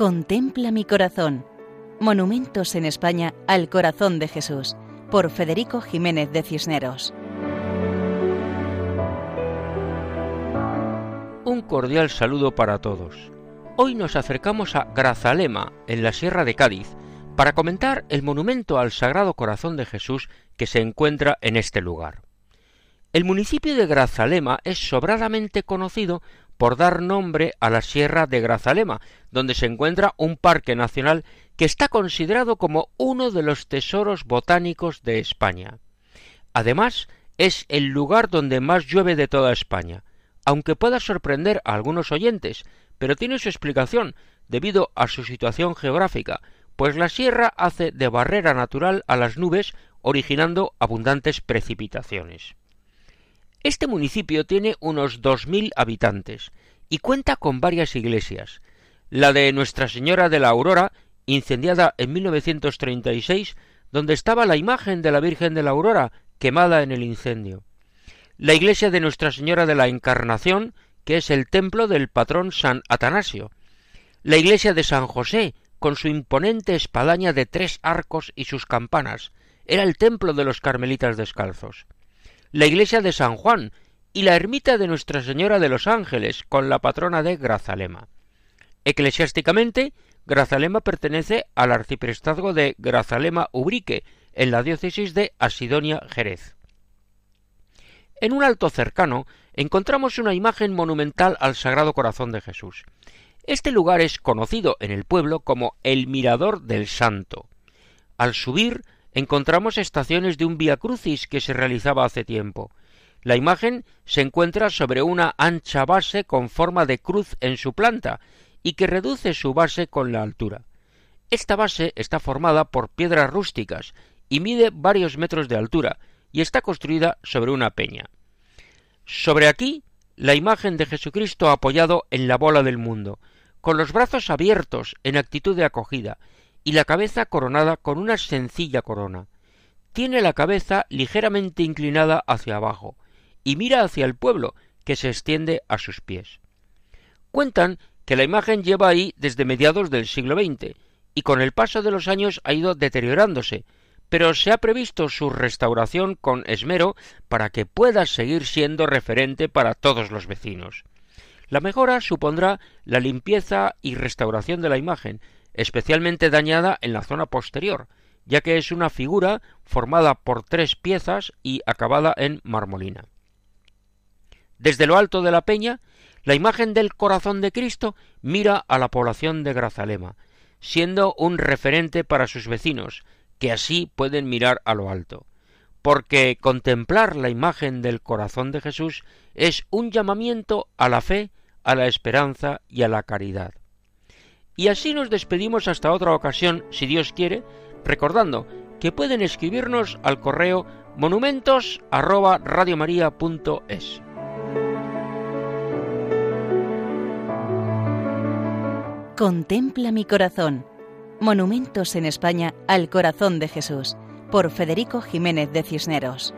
Contempla mi corazón. Monumentos en España al corazón de Jesús, por Federico Jiménez de Cisneros. Un cordial saludo para todos. Hoy nos acercamos a Grazalema, en la Sierra de Cádiz, para comentar el monumento al Sagrado Corazón de Jesús que se encuentra en este lugar. El municipio de Grazalema es sobradamente conocido por dar nombre a la Sierra de Grazalema, donde se encuentra un parque nacional que está considerado como uno de los tesoros botánicos de España. Además, es el lugar donde más llueve de toda España, aunque pueda sorprender a algunos oyentes, pero tiene su explicación debido a su situación geográfica, pues la sierra hace de barrera natural a las nubes, originando abundantes precipitaciones. Este municipio tiene unos dos mil habitantes y cuenta con varias iglesias. La de Nuestra Señora de la Aurora, incendiada en 1936, donde estaba la imagen de la Virgen de la Aurora quemada en el incendio. La iglesia de Nuestra Señora de la Encarnación, que es el templo del patrón San Atanasio. La iglesia de San José, con su imponente espadaña de tres arcos y sus campanas, era el templo de los carmelitas descalzos la iglesia de San Juan y la ermita de Nuestra Señora de los Ángeles, con la patrona de Grazalema. Eclesiásticamente, Grazalema pertenece al arciprestazgo de Grazalema-Ubrique, en la diócesis de Asidonia-Jerez. En un alto cercano encontramos una imagen monumental al Sagrado Corazón de Jesús. Este lugar es conocido en el pueblo como el Mirador del Santo. Al subir encontramos estaciones de un Via Crucis que se realizaba hace tiempo. La imagen se encuentra sobre una ancha base con forma de cruz en su planta y que reduce su base con la altura. Esta base está formada por piedras rústicas y mide varios metros de altura y está construida sobre una peña. Sobre aquí la imagen de Jesucristo apoyado en la bola del mundo, con los brazos abiertos en actitud de acogida, y la cabeza coronada con una sencilla corona. Tiene la cabeza ligeramente inclinada hacia abajo y mira hacia el pueblo que se extiende a sus pies. Cuentan que la imagen lleva ahí desde mediados del siglo XX y con el paso de los años ha ido deteriorándose, pero se ha previsto su restauración con esmero para que pueda seguir siendo referente para todos los vecinos. La mejora supondrá la limpieza y restauración de la imagen, especialmente dañada en la zona posterior, ya que es una figura formada por tres piezas y acabada en marmolina. Desde lo alto de la peña, la imagen del corazón de Cristo mira a la población de Grazalema, siendo un referente para sus vecinos, que así pueden mirar a lo alto, porque contemplar la imagen del corazón de Jesús es un llamamiento a la fe, a la esperanza y a la caridad. Y así nos despedimos hasta otra ocasión, si Dios quiere, recordando que pueden escribirnos al correo monumentos@radiomaria.es. Contempla mi corazón. Monumentos en España al corazón de Jesús, por Federico Jiménez de Cisneros.